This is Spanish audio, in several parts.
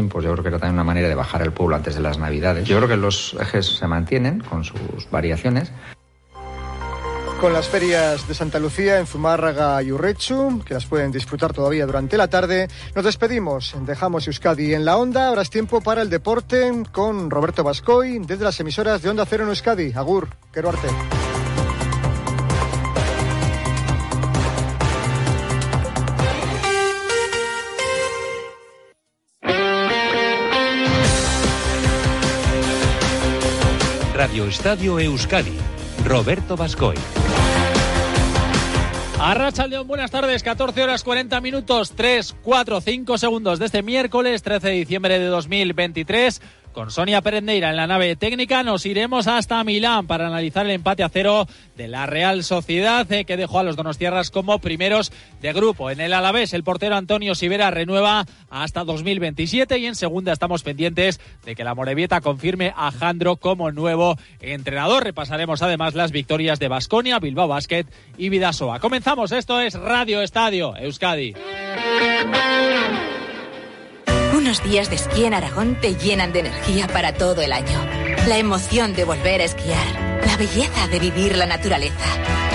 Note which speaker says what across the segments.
Speaker 1: tiempos, yo creo que era también una manera de bajar el pueblo antes de las Navidades. Yo creo que los ejes se mantienen con sus variaciones.
Speaker 2: Con las ferias de Santa Lucía en Zumárraga y Urrechu, que las pueden disfrutar todavía durante la tarde, nos despedimos. Dejamos Euskadi en la onda. Ahora es tiempo para el deporte con Roberto Bascoy desde las emisoras de Onda Cero en Euskadi. Agur, quiero arte.
Speaker 3: Radio Estadio Euskadi, Roberto Bascoy.
Speaker 4: Arracha León, buenas tardes, 14 horas 40 minutos, 3, 4, 5 segundos de este miércoles 13 de diciembre de 2023. Con Sonia Perendeira en la nave técnica nos iremos hasta Milán para analizar el empate a cero de la Real Sociedad eh, que dejó a los Donostierras como primeros de grupo. En el Alavés el portero Antonio Sivera renueva hasta 2027 y en segunda estamos pendientes de que la Morevieta confirme a Jandro como nuevo entrenador. Repasaremos además las victorias de Basconia, Bilbao Basket y Vidasoa. Comenzamos, esto es Radio Estadio Euskadi.
Speaker 5: Unos días de esquí en Aragón te llenan de energía para todo el año. La emoción de volver a esquiar, la belleza de vivir la naturaleza,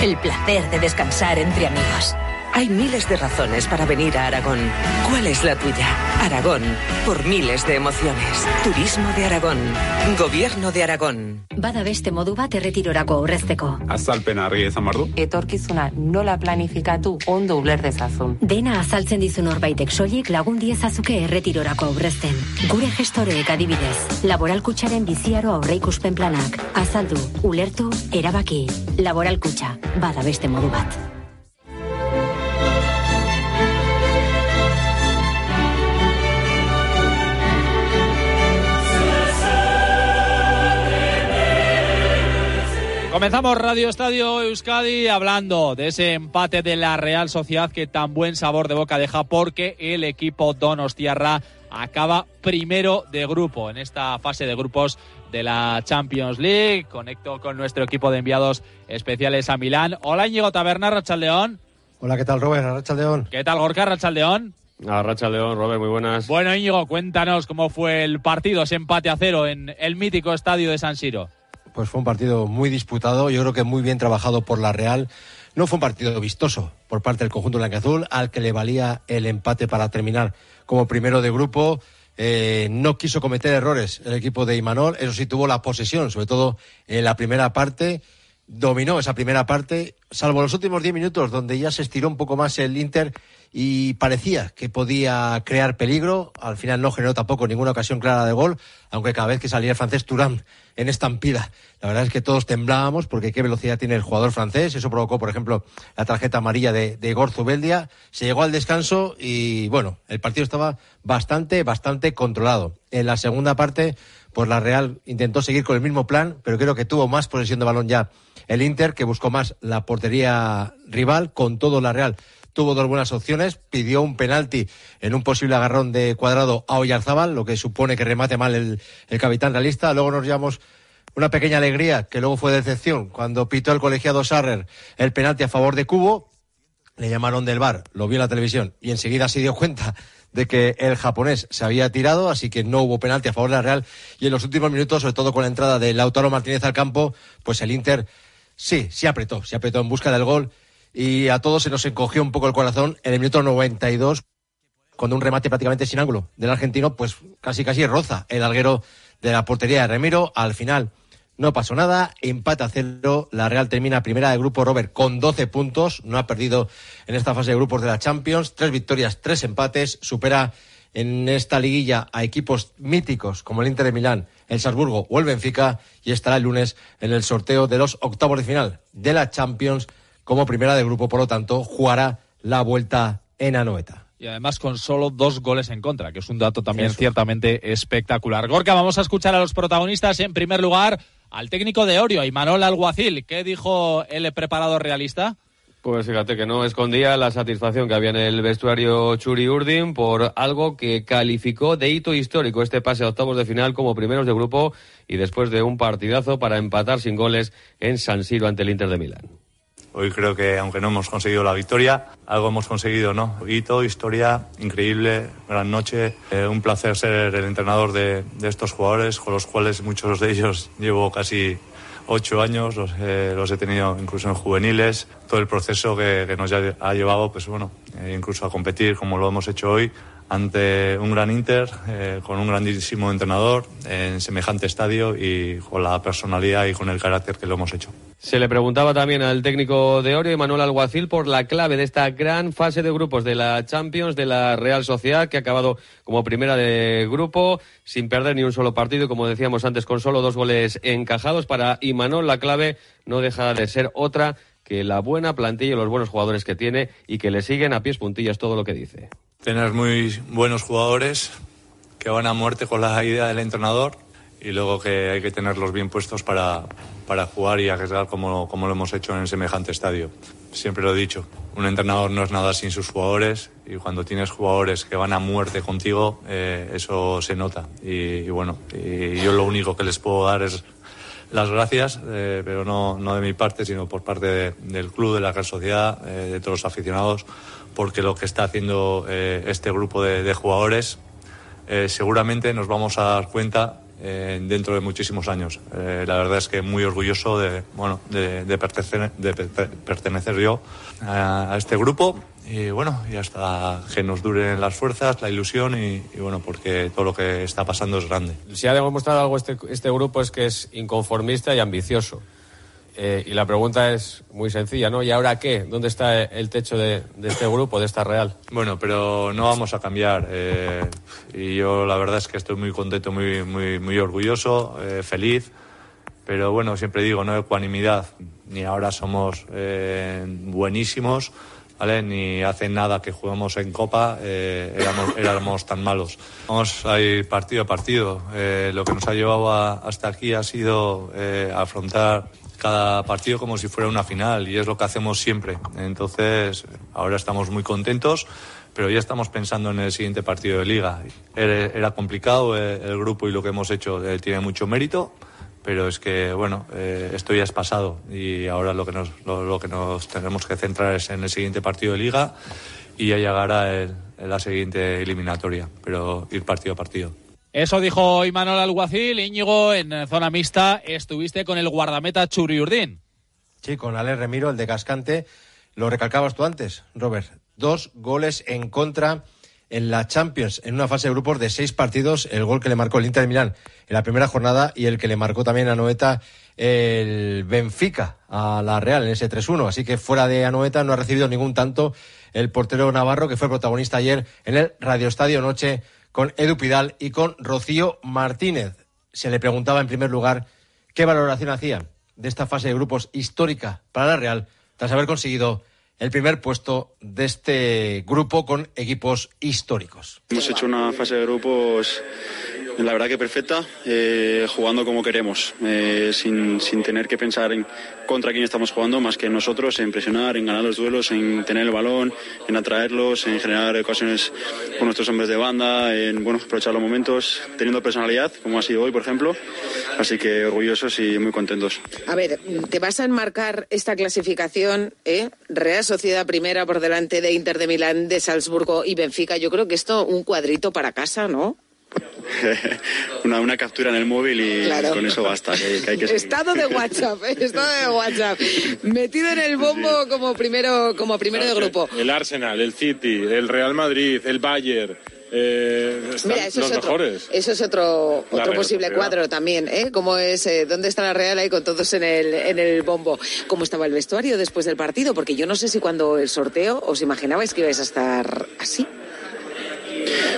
Speaker 5: el placer de descansar entre amigos.
Speaker 6: Hay miles de razones para venir a Aragón. ¿Cuál es la tuya? Aragón, por miles de emociones. Turismo de Aragón. Gobierno de Aragón.
Speaker 7: Bada beste modu bat erretirorako aurrezteko.
Speaker 8: Azalpen argi izan bardu.
Speaker 9: Etorkizuna nola planifikatu ondo uler dezazun.
Speaker 7: Dena azaltzen dizu norbaitek soilik lagun diezazuke erretirorako aurrezten. Gure gestoreek adibidez, laboralkutxaren biziaro aurreikuspen planak. Azaldu, ulertu, erabaki. Laboralkutxa, bada beste modu bat.
Speaker 4: Comenzamos Radio Estadio Euskadi hablando de ese empate de la Real Sociedad que tan buen sabor de boca deja porque el equipo Donostiarra acaba primero de grupo en esta fase de grupos de la Champions League. Conecto con nuestro equipo de enviados especiales a Milán. Hola Íñigo Taberna, Rachaldeón.
Speaker 10: Hola, ¿qué tal Robert? Rachaldeón.
Speaker 4: ¿Qué tal Gorka, Rachaldeón?
Speaker 11: A Racha León, Robert, muy buenas.
Speaker 4: Bueno, Íñigo, cuéntanos cómo fue el partido, ese empate a cero en el mítico estadio de San Siro.
Speaker 10: Pues fue un partido muy disputado, yo creo que muy bien trabajado por la Real. No fue un partido vistoso por parte del conjunto blanqueazul, al que le valía el empate para terminar como primero de grupo. Eh, no quiso cometer errores el equipo de Imanol, eso sí tuvo la posesión, sobre todo en la primera parte. Dominó esa primera parte, salvo los últimos diez minutos, donde ya se estiró un poco más el Inter y parecía que podía crear peligro. Al final no generó tampoco ninguna ocasión clara de gol, aunque cada vez que salía el francés Turán en estampida, la verdad es que todos temblábamos porque qué velocidad tiene el jugador francés. Eso provocó, por ejemplo, la tarjeta amarilla de, de Igor Zubeldia. Se llegó al descanso y, bueno, el partido estaba bastante, bastante controlado. En la segunda parte, pues la Real intentó seguir con el mismo plan, pero creo que tuvo más posesión de balón ya el Inter, que buscó más la portería rival, con todo la Real tuvo dos buenas opciones, pidió un penalti en un posible agarrón de cuadrado a Oyarzábal, lo que supone que remate mal el, el capitán realista. Luego nos llevamos una pequeña alegría, que luego fue decepción, cuando pitó el colegiado Sarrer el penalti a favor de Cubo. Le llamaron del bar, lo vio en la televisión y enseguida se dio cuenta de que el japonés se había tirado, así que no hubo penalti a favor de la Real. Y en los últimos minutos, sobre todo con la entrada de Lautaro Martínez al campo, pues el Inter sí, sí apretó, se apretó en busca del gol y a todos se nos encogió un poco el corazón en el minuto 92 cuando un remate prácticamente sin ángulo del argentino, pues casi casi roza el alguero de la portería de Remiro. Al final no pasó nada, empate a cero. La Real termina primera de grupo Robert con 12 puntos, no ha perdido en esta fase de grupos de la Champions, tres victorias, tres empates, supera en esta liguilla a equipos míticos como el Inter de Milán, el Salzburgo o el Benfica y estará el lunes en el sorteo de los octavos de final de la Champions como primera de grupo, por lo tanto, jugará la vuelta en Anoeta.
Speaker 4: Y además con solo dos goles en contra, que es un dato también Eso. ciertamente espectacular. Gorka, vamos a escuchar a los protagonistas. En primer lugar, al técnico de Orio, Imanol Alguacil. ¿Qué dijo el preparador realista?
Speaker 11: Pues fíjate que no escondía la satisfacción que había en el vestuario Churi Urdin por algo que calificó de hito histórico este pase a octavos de final como primeros de grupo y después de un partidazo para empatar sin goles en San Siro ante el Inter de Milán.
Speaker 8: Hoy creo que aunque no hemos conseguido la victoria, algo hemos conseguido, ¿no? Hito, historia, increíble, gran noche. Eh, un placer ser el entrenador de, de estos jugadores, con los cuales muchos de ellos llevo casi ocho años, los, eh, los, he tenido incluso en juveniles, todo el proceso que, que nos ha llevado, pues bueno, eh, incluso a competir como lo hemos hecho hoy ante un gran Inter, eh, con un grandísimo entrenador, en semejante estadio y con la personalidad y con el carácter que lo hemos hecho.
Speaker 11: Se le preguntaba también al técnico de Orio, Manuel Alguacil, por la clave de esta gran fase de grupos de la Champions de la Real Sociedad, que ha acabado como primera de grupo, sin perder ni un solo partido, como decíamos antes, con solo dos goles encajados. Para Imanol, la clave no deja de ser otra que la buena plantilla y los buenos jugadores que tiene y que le siguen a pies puntillas todo lo que dice.
Speaker 8: Tener muy buenos jugadores que van a muerte con la idea del entrenador y luego que hay que tenerlos bien puestos para, para jugar y arriesgar como, como lo hemos hecho en semejante estadio. Siempre lo he dicho, un entrenador no es nada sin sus jugadores y cuando tienes jugadores que van a muerte contigo, eh, eso se nota. Y, y bueno, y yo lo único que les puedo dar es las gracias, eh, pero no, no de mi parte, sino por parte de, del club, de la Real Sociedad, eh, de todos los aficionados, porque lo que está haciendo eh, este grupo de, jugadores eh, seguramente nos vamos a dar cuenta eh, dentro de muchísimos años. La verdad es que muy orgulloso de, bueno, de, pertenecer, yo a, este grupo y bueno, y hasta que nos duren las fuerzas, la ilusión y, y, bueno, porque todo lo que está pasando es grande.
Speaker 11: Si ha demostrado algo este, este grupo es que es inconformista y ambicioso. Eh, y la pregunta es muy sencilla, ¿no? ¿Y ahora qué? ¿Dónde está el techo de, de este grupo, de esta Real?
Speaker 8: Bueno, pero no vamos a cambiar. Eh, y yo la verdad es que estoy muy contento, muy, muy, muy orgulloso, eh, feliz. Pero bueno, siempre digo, no ecuanimidad. Ni ahora somos eh, buenísimos, ¿vale? Ni hace nada que jugamos en Copa eh, éramos, éramos, tan malos. Vamos a ir partido a partido. Eh, lo que nos ha llevado a, hasta aquí ha sido afrontar cada partido como si fuera una final y es lo que hacemos siempre. Entonces, ahora estamos muy contentos, pero ya estamos pensando en el siguiente partido de liga. Era, complicado el, el, grupo y lo que hemos hecho eh, tiene mucho mérito, pero es que, bueno, eh, esto ya es pasado y ahora lo que, nos, lo, lo, que nos tenemos que centrar es en el siguiente partido de liga y ya llegará el, la siguiente eliminatoria, pero ir partido a partido.
Speaker 4: Eso dijo Imanol Alguacil. Íñigo, en zona mixta estuviste con el guardameta Churi Urdín.
Speaker 10: Sí, con Ale Remiro, el de Cascante. Lo recalcabas tú antes, Robert. Dos goles en contra en la Champions, en una fase de grupos de seis partidos. El gol que le marcó el Inter de Milán en la primera jornada y el que le marcó también a Noeta el Benfica a la Real en ese 3-1. Así que fuera de Anoeta no ha recibido ningún tanto el portero navarro que fue protagonista ayer en el Radio Estadio Noche con Edu Pidal y con Rocío Martínez. Se le preguntaba en primer lugar qué valoración hacía de esta fase de grupos histórica para la Real tras haber conseguido el primer puesto de este grupo con equipos históricos.
Speaker 12: Hemos hecho una fase de grupos la verdad que perfecta, eh, jugando como queremos, eh, sin, sin, tener que pensar en contra quién estamos jugando, más que nosotros, en presionar, en ganar los duelos, en tener el balón, en atraerlos, en generar ocasiones con nuestros hombres de banda, en bueno, aprovechar los momentos, teniendo personalidad, como ha sido hoy, por ejemplo. Así que orgullosos y muy contentos.
Speaker 13: A ver, te vas a enmarcar esta clasificación, ¿eh? Real Sociedad primera por delante de Inter de Milán, de Salzburgo y Benfica. Yo creo que esto un cuadrito para casa, ¿no?
Speaker 12: una, una, captura en el móvil y claro. con eso basta. Que, que hay que
Speaker 13: estado de WhatsApp, ¿eh? estado de WhatsApp. Metido en el bombo como primero, como primero de grupo.
Speaker 14: El Arsenal, el City, el Real Madrid, el Bayern. Eh,
Speaker 13: Mira, eso
Speaker 14: los
Speaker 13: es otro,
Speaker 14: mejores.
Speaker 13: Eso es otro, otro posible cuadro también, ¿eh? Como es, eh, ¿dónde está la Real ahí con todos en el, en el bombo? ¿Cómo estaba el vestuario después del partido? Porque yo no sé si cuando el sorteo os imaginabais que ibais a estar así.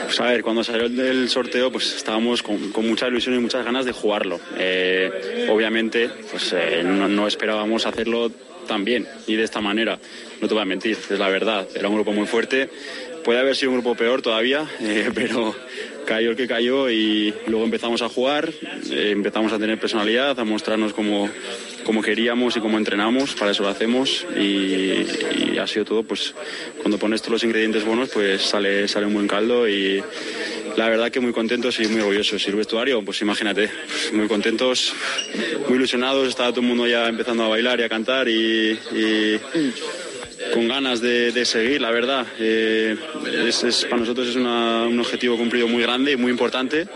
Speaker 12: Pues a ver, cuando salió el sorteo, pues estábamos con, con mucha ilusión y muchas ganas de jugarlo. Eh, obviamente, pues eh, no, no, esperábamos hacerlo tan bien y de esta manera. No te voy a mentir, es la verdad. Era un grupo muy fuerte. Puede haber sido un grupo peor todavía, eh, pero cayó el que cayó y luego empezamos a jugar, eh, empezamos a tener personalidad, a mostrarnos como, como queríamos y como entrenamos, para eso lo hacemos y, ha sido todo, pues cuando pones todos los ingredientes buenos, pues sale, sale un buen caldo y, la verdad que muy contentos y muy orgullosos. Y el vestuario, pues imagínate, muy contentos, muy ilusionados, estaba todo el mundo ya empezando a bailar y a cantar y con ganas de, de seguir, la verdad. Eh, es, para nosotros es un objetivo cumplido muy grande y muy importante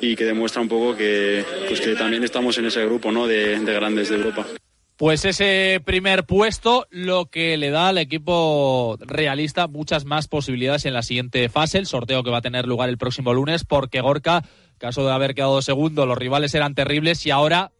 Speaker 12: y que demuestra un poco que, pues que también estamos en ese grupo ¿no? de, de grandes de Europa.
Speaker 4: Pues ese primer puesto lo que le da al equipo realista muchas más posibilidades en la siguiente fase, el sorteo que va a tener lugar el próximo lunes, porque Gorka, caso de haber quedado segundo, los rivales eran terribles y ahora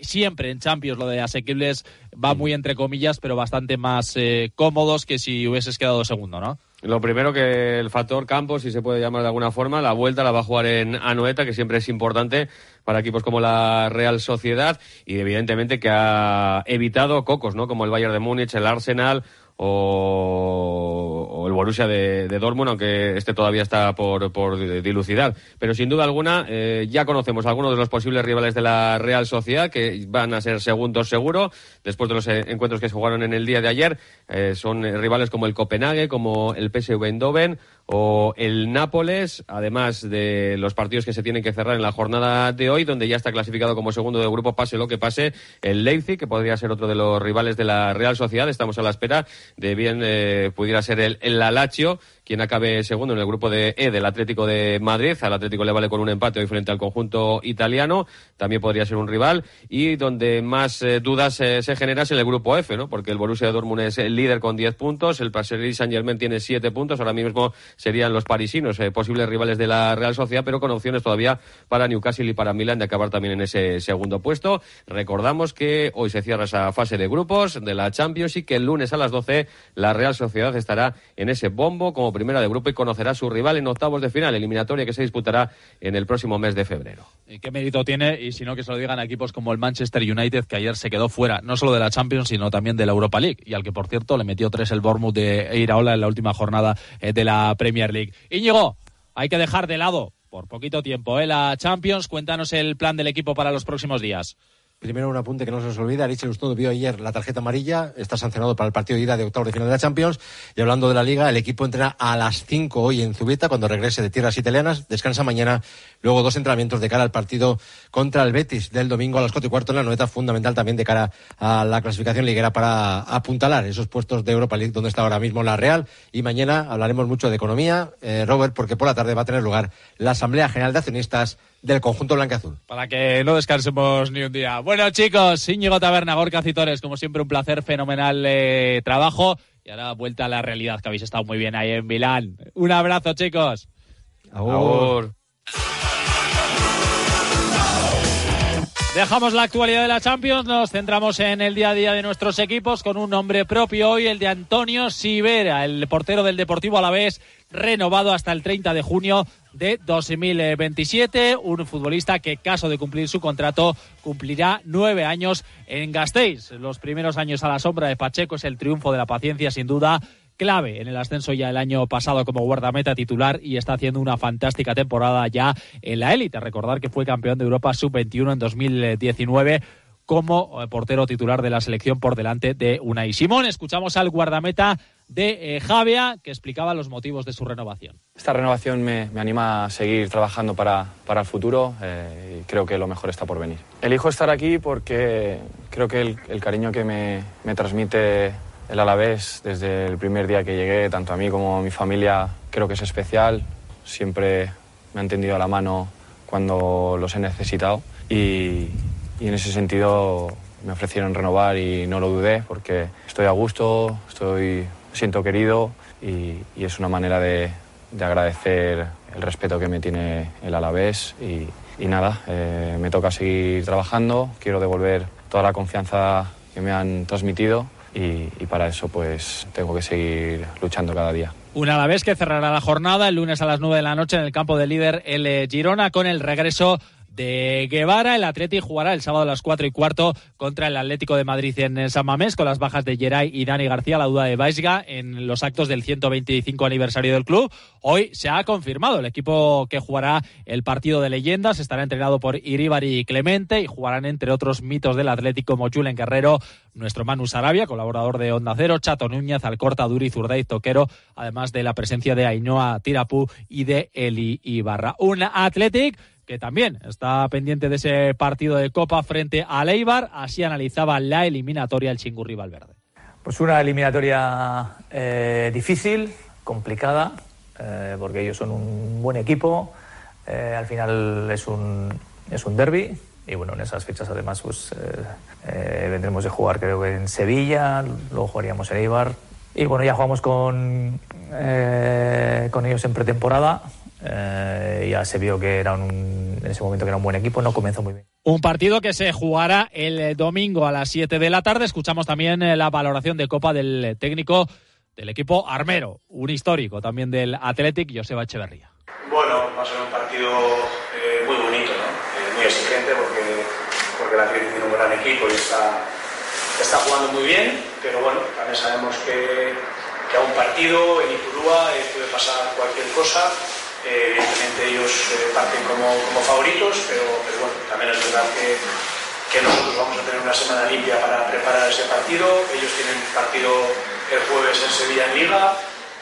Speaker 4: siempre en Champions lo de asequibles va muy entre comillas, pero bastante más eh, cómodos que si hubieses quedado segundo, ¿no?
Speaker 11: Lo primero que el factor campo, si se puede llamar de alguna forma, la vuelta la va a jugar en Anoeta, que siempre es importante para equipos como la Real Sociedad y evidentemente que ha evitado cocos, ¿no? Como el Bayern de Múnich, el Arsenal o, o el Borussia de, de Dortmund, aunque este todavía está por, por dilucidar. Pero sin duda alguna, eh, ya conocemos algunos de los posibles rivales de la Real Sociedad, que van a ser segundos seguro, después de los eh, encuentros que se jugaron en el día de ayer. Eh, son eh, rivales como el Copenhague, como el PSV Eindhoven o el Nápoles, además de los partidos que se tienen que cerrar en la jornada de hoy, donde ya está clasificado como segundo de grupo, pase lo que pase, el Leipzig, que podría ser otro de los rivales de la Real Sociedad. Estamos a la espera de bien eh, pudiera ser el, el Lazio, quien acabe segundo en el grupo de E del Atlético de Madrid. Al Atlético le vale con un empate hoy frente al conjunto italiano. También podría ser un rival. Y donde más eh, dudas eh, se generan es en el grupo F, ¿no? Porque el Borussia Dortmund es el líder con 10 puntos. El Paris Saint-Germain tiene 7 puntos. Ahora mismo serían los parisinos, eh, posibles rivales de la Real Sociedad, pero con opciones todavía para Newcastle y para Milan de acabar también en ese segundo puesto. Recordamos que hoy se cierra esa fase de grupos de la Champions y que el lunes a las 12 la Real Sociedad estará en ese bombo como primera de grupo y conocerá a su rival en octavos de final, eliminatoria que se disputará en el próximo mes de febrero.
Speaker 4: ¿Y qué mérito tiene? Y si no, que se lo digan a equipos como el Manchester United, que ayer se quedó fuera, no solo de la Champions, sino también de la Europa League, y al que, por cierto, le metió tres el Bournemouth de Iraola en la última jornada eh, de la Premier League. Íñigo, hay que dejar de lado, por poquito tiempo, eh, la Champions. Cuéntanos el plan del equipo para los próximos días.
Speaker 10: Primero un apunte que no se nos olvida. Richel Ustodo vio ayer la tarjeta amarilla. Está sancionado para el partido de ida de octavos de final de la Champions. Y hablando de la Liga, el equipo entrena a las 5 hoy en Zubeta cuando regrese de tierras italianas. Descansa mañana. Luego dos entrenamientos de cara al partido contra el Betis del domingo a las 4 y cuarto en la noeta. Fundamental también de cara a la clasificación liguera para apuntalar esos puestos de Europa League donde está ahora mismo la Real. Y mañana hablaremos mucho de economía, eh, Robert, porque por la tarde va a tener lugar la Asamblea General de Accionistas del conjunto blanqueazul.
Speaker 4: Para que no descansemos ni un día. Bueno, chicos, Íñigo Taberna, Gorka Citores, como siempre, un placer, fenomenal eh, trabajo. Y ahora vuelta a la realidad, que habéis estado muy bien ahí en Milán. Un abrazo, chicos.
Speaker 11: Agur.
Speaker 4: Dejamos la actualidad de la Champions, nos centramos en el día a día de nuestros equipos con un nombre propio hoy, el de Antonio Sivera, el portero del Deportivo Alavés, renovado hasta el 30 de junio de 2027, un futbolista que, caso de cumplir su contrato, cumplirá nueve años en Gasteiz. Los primeros años a la sombra de Pacheco es el triunfo de la paciencia, sin duda, clave en el ascenso ya el año pasado como guardameta titular y está haciendo una fantástica temporada ya en la élite. Recordar que fue campeón de Europa sub-21 en 2019 como eh, portero titular de la selección por delante de Unai Simón. Escuchamos al guardameta de eh, Javia que explicaba los motivos de su renovación.
Speaker 15: Esta renovación me, me anima a seguir trabajando para, para el futuro eh, y creo que lo mejor está por venir. Elijo estar aquí porque creo que el, el cariño que me, me transmite el Alavés desde el primer día que llegué, tanto a mí como a mi familia, creo que es especial. Siempre me han tendido la mano cuando los he necesitado y, y en ese sentido me ofrecieron renovar y no lo dudé porque estoy a gusto, estoy, siento querido y, y es una manera de, de agradecer el respeto que me tiene el Alavés y, y nada, eh, me toca seguir trabajando, quiero devolver toda la confianza que me han transmitido y, y para eso pues tengo que seguir luchando cada día.
Speaker 4: Un Alavés que cerrará la jornada el lunes a las 9 de la noche en el campo del líder eh, Girona con el regreso de Guevara. El Atleti jugará el sábado a las 4 y cuarto contra el Atlético de Madrid en San Mamés con las bajas de Geray y Dani García, la duda de Baisga en los actos del 125 aniversario del club. Hoy se ha confirmado el equipo que jugará el partido de leyendas. Estará entrenado por Iribari y Clemente y jugarán entre otros mitos del Atlético como Julen Guerrero, nuestro Manu Sarabia, colaborador de Onda Cero, Chato Núñez, Alcorta, Duri, Zurdaiz, Toquero, además de la presencia de Ainhoa Tirapú y de Eli Ibarra. Un Athletic que también está pendiente de ese partido de Copa frente a Leibar. Así analizaba la eliminatoria el Chingurri Valverde.
Speaker 16: Pues una eliminatoria eh, difícil, complicada, eh, porque ellos son un buen equipo. Eh, al final es un, es un derby. Y bueno, en esas fechas además pues vendremos de jugar creo que en Sevilla, luego jugaríamos en Eibar. Y bueno, ya jugamos con, con ellos en pretemporada eh, ya se vio que era un, en ese momento que era un buen equipo, no comenzó muy bien.
Speaker 4: Un partido que se jugará el domingo a las 7 de la tarde. Escuchamos también eh, la valoración de Copa del técnico del equipo armero, un histórico también del Athletic, Joseba Echeverría.
Speaker 17: Bueno, va a ser un partido eh, muy bonito, ¿no? muy exigente porque, porque el Athletic tiene un gran equipo y está, está jugando muy bien, pero bueno, también sabemos que, que a un partido en Ipurúa puede pasar cualquier cosa eh, evidentemente ellos eh, parten como, como favoritos, pero, pero, bueno, también es verdad que, que, nosotros vamos a tener una semana limpia para preparar ese partido. Ellos tienen partido el jueves en Sevilla en Liga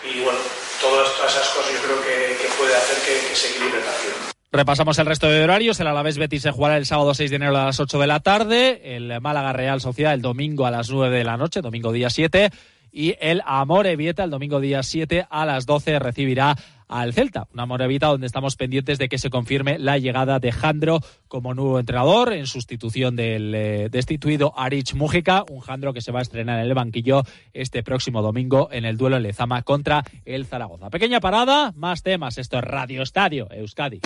Speaker 17: y bueno, todas, todas esas cosas yo creo que, que puede hacer que, que se equilibre el partido.
Speaker 4: Repasamos el resto de horarios. El Alavés Betis se jugará el sábado 6 de enero a las 8 de la tarde. El Málaga Real Sociedad el domingo a las 9 de la noche, domingo día 7. Y el Amor Evieta el domingo día 7 a las 12 recibirá al Celta. Una moravita donde estamos pendientes de que se confirme la llegada de Jandro como nuevo entrenador en sustitución del eh, destituido Arich Mújica. Un Jandro que se va a estrenar en el banquillo este próximo domingo en el duelo en Lezama contra el Zaragoza. Pequeña parada, más temas. Esto es Radio Estadio Euskadi.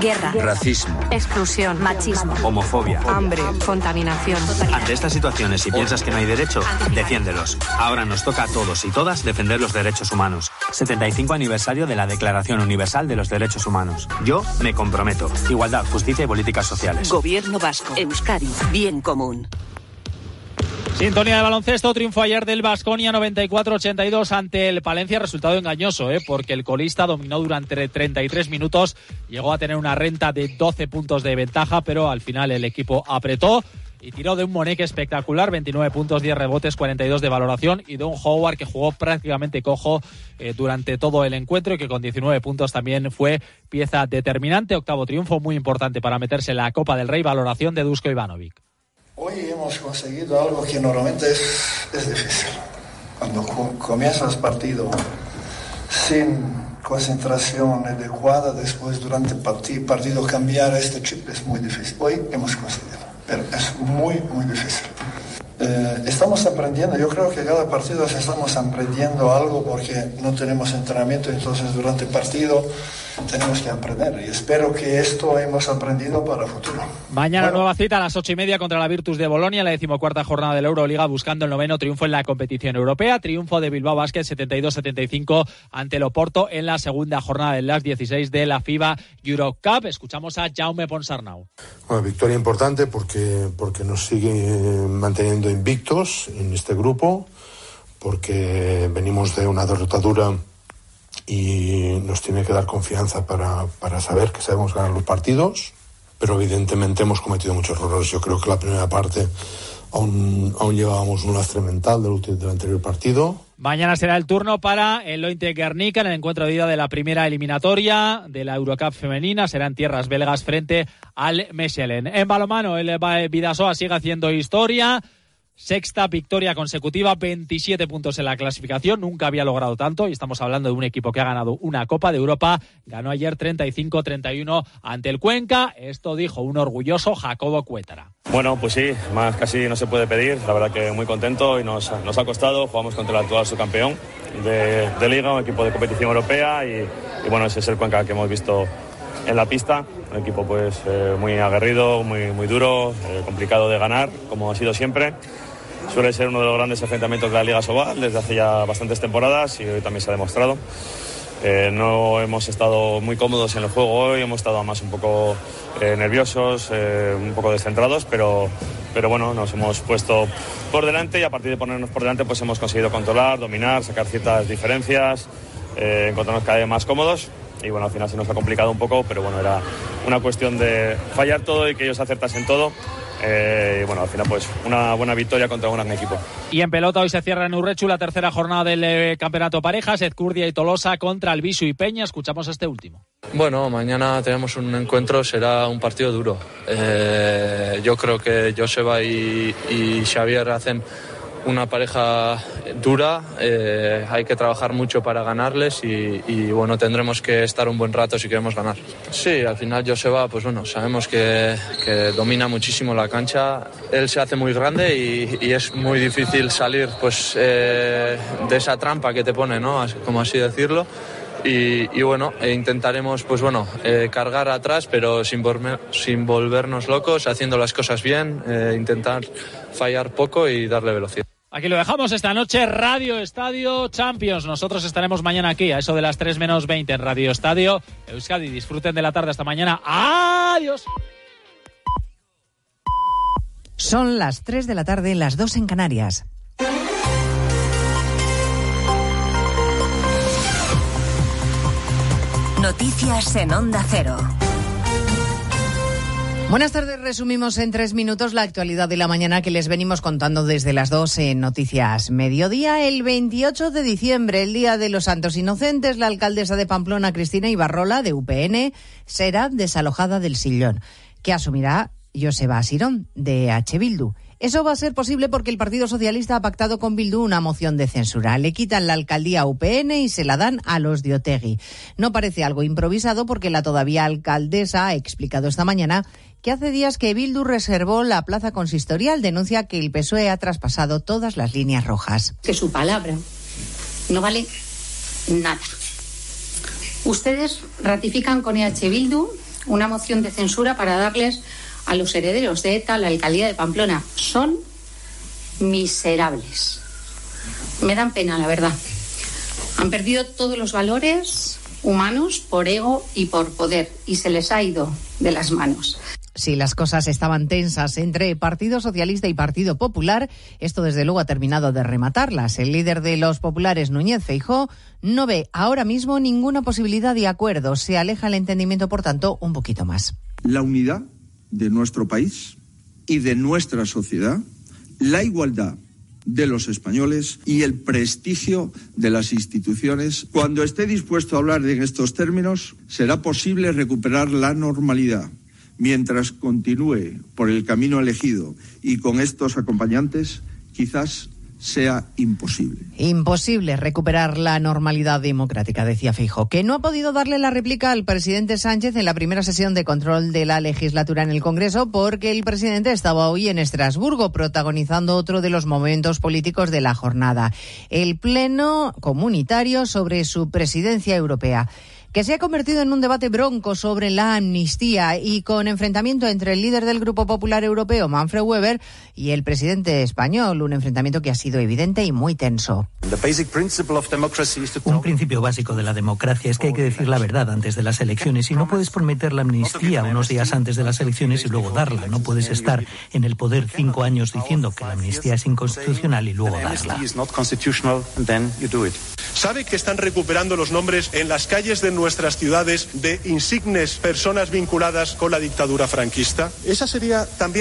Speaker 18: Guerra.
Speaker 19: Racismo.
Speaker 18: Exclusión. Machismo.
Speaker 19: Homofobia.
Speaker 18: Hambre. Contaminación.
Speaker 19: Ante estas situaciones, si piensas que no hay derecho, defiéndelos. Ahora nos toca a todos y todas defender los derechos humanos. 75 aniversario de la Declaración Universal de los Derechos Humanos. Yo me comprometo. Igualdad, justicia y políticas sociales.
Speaker 6: Gobierno Vasco. Euskadi. Bien común.
Speaker 4: Sintonía de baloncesto, triunfo ayer del Vasconia 94-82 ante el Palencia, resultado engañoso, ¿eh? porque el colista dominó durante 33 minutos, llegó a tener una renta de 12 puntos de ventaja, pero al final el equipo apretó y tiró de un Moneque espectacular, 29 puntos, 10 rebotes, 42 de valoración y de un Howard que jugó prácticamente cojo eh, durante todo el encuentro y que con 19 puntos también fue pieza determinante, octavo triunfo muy importante para meterse en la Copa del Rey, valoración de Dusko Ivanovic.
Speaker 20: Hoy hemos conseguido algo que normalmente es, es difícil. Cuando comienzas partido sin concentración adecuada, después durante el partido cambiar este chip es muy difícil. Hoy hemos conseguido, pero es muy, muy difícil. Eh, estamos aprendiendo, yo creo que cada partido estamos aprendiendo algo porque no tenemos entrenamiento, entonces durante el partido tenemos que aprender y espero que esto hemos aprendido para el futuro.
Speaker 4: Mañana nueva cita a las ocho y media contra la Virtus de Bolonia, la decimocuarta jornada de la Euroliga, buscando el noveno triunfo en la competición europea. Triunfo de Bilbao Basket 72-75 ante el Oporto en la segunda jornada de las 16 de la FIBA Eurocup. Escuchamos a Jaume Ponsarnau.
Speaker 21: Una victoria importante porque, porque nos sigue manteniendo invictos en este grupo, porque venimos de una derrotadura y nos tiene que dar confianza para, para saber que sabemos ganar los partidos, pero evidentemente hemos cometido muchos errores. Yo creo que la primera parte aún, aún llevábamos un lastre mental del, del anterior partido.
Speaker 4: Mañana será el turno para el Ointe Guernica en el encuentro de ida de la primera eliminatoria de la Eurocup femenina. Serán tierras belgas frente al Mechelen. En balomano, el Vidasoa sigue haciendo historia. Sexta victoria consecutiva, 27 puntos en la clasificación. Nunca había logrado tanto y estamos hablando de un equipo que ha ganado una Copa de Europa. Ganó ayer 35-31 ante el Cuenca. Esto dijo un orgulloso Jacobo Cuétara.
Speaker 22: Bueno, pues sí, más casi no se puede pedir. La verdad que muy contento y nos, nos ha costado. Jugamos contra el actual subcampeón de, Liga, un equipo de competición europea y, y, bueno, ese es el Cuenca que hemos visto en la pista. Un equipo pues eh, muy aguerrido, muy, muy duro, eh, complicado de ganar, como ha sido siempre suele ser uno de los grandes enfrentamientos de la Liga Sobal desde hace ya bastantes temporadas y hoy también se ha demostrado. Eh, no hemos estado muy cómodos en el juego hoy, hemos estado más un poco eh, nerviosos, un poco descentrados, pero, pero bueno, nos hemos puesto por delante y a partir de ponernos por delante pues hemos conseguido controlar, dominar, sacar ciertas diferencias, encontrarnos cada vez más cómodos y bueno, al final se nos ha complicado un poco, pero bueno, era una cuestión de fallar todo y que ellos acertasen todo eh, y bueno, al final pues una buena victoria contra un gran equipo.
Speaker 4: Y en pelota hoy se cierra en Urrechu la tercera jornada del eh, campeonato parejas, Ezcurdia y Tolosa contra Albisu y Peña. Escuchamos este último.
Speaker 23: Bueno, mañana tenemos un encuentro, será un partido duro. Eh, yo creo que Joseba y, y Xavier hacen una pareja dura, eh, hay que trabajar mucho para ganarles y, bueno, tendremos que estar un buen rato si queremos ganar. Sí, al final Joseba, pues bueno, sabemos que, domina muchísimo la cancha, él se hace muy grande y, es muy difícil salir pues eh, de esa trampa que te pone, ¿no? Como así decirlo. Y, bueno, e intentaremos pues bueno, eh, cargar atrás, pero sin, sin volvernos locos, haciendo las cosas bien, intentar fallar poco y darle velocidad.
Speaker 4: Aquí lo dejamos esta noche, Radio Estadio Champions. Nosotros estaremos mañana aquí, a eso de las 3 menos 20 en Radio Estadio. Euskadi, disfruten de la tarde hasta mañana. ¡Adiós!
Speaker 24: Son las 3 de la tarde, las 2 en Canarias.
Speaker 25: Noticias en Onda Cero.
Speaker 24: Buenas tardes, resumimos en tres minutos la actualidad de la mañana que les venimos contando desde las dos en Noticias Mediodía. El 28 de diciembre, el Día de los Santos Inocentes, la alcaldesa de Pamplona, Cristina Ibarrola, de UPN, será desalojada del sillón, que asumirá Joseba Asirón, de H. Bildu. Eso va a ser posible porque el Partido Socialista ha pactado con Bildu una moción de censura. Le quitan la alcaldía a UPN y se la dan a los de. No parece algo improvisado porque la todavía alcaldesa ha explicado esta mañana que hace días que Bildu reservó la plaza consistorial. Denuncia que el PSOE ha traspasado todas las líneas rojas.
Speaker 26: Que su palabra no vale nada. Ustedes ratifican con EH Bildu una moción de censura para darles a los herederos de ETA la alcaldía de Pamplona. Son miserables. Me dan pena, la verdad. Han perdido todos los valores humanos por ego y por poder y se les ha ido de las manos.
Speaker 24: Si las cosas estaban tensas entre Partido Socialista y Partido Popular, esto desde luego ha terminado de rematarlas. El líder de los populares, Núñez Feijó, no ve ahora mismo ninguna posibilidad de acuerdo. Se aleja el entendimiento, por tanto, un poquito más.
Speaker 27: La unidad de nuestro país y de nuestra sociedad, la igualdad de los españoles y el prestigio de las instituciones. Cuando esté dispuesto a hablar en estos términos, será posible recuperar la normalidad mientras continúe por el camino elegido y con estos acompañantes, quizás sea imposible.
Speaker 24: Imposible recuperar la normalidad democrática, decía Fijo, que no ha podido darle la réplica al presidente Sánchez en la primera sesión de control de la legislatura en el Congreso porque el presidente estaba hoy en Estrasburgo protagonizando otro de los momentos políticos de la jornada, el Pleno Comunitario sobre su presidencia europea que se ha convertido en un debate bronco sobre la amnistía y con enfrentamiento entre el líder del Grupo Popular Europeo, Manfred Weber, y el presidente español, un enfrentamiento que ha sido evidente y muy tenso.
Speaker 28: Un principio básico de la democracia es que hay que decir la verdad antes de las elecciones y no puedes prometer la amnistía unos días antes de las elecciones y luego darla. No puedes estar en el poder cinco años diciendo que la amnistía es inconstitucional y luego darla.
Speaker 29: ¿Sabe que están recuperando los nombres en las calles de nuestras ciudades de insignes personas vinculadas con la dictadura franquista? Esa sería también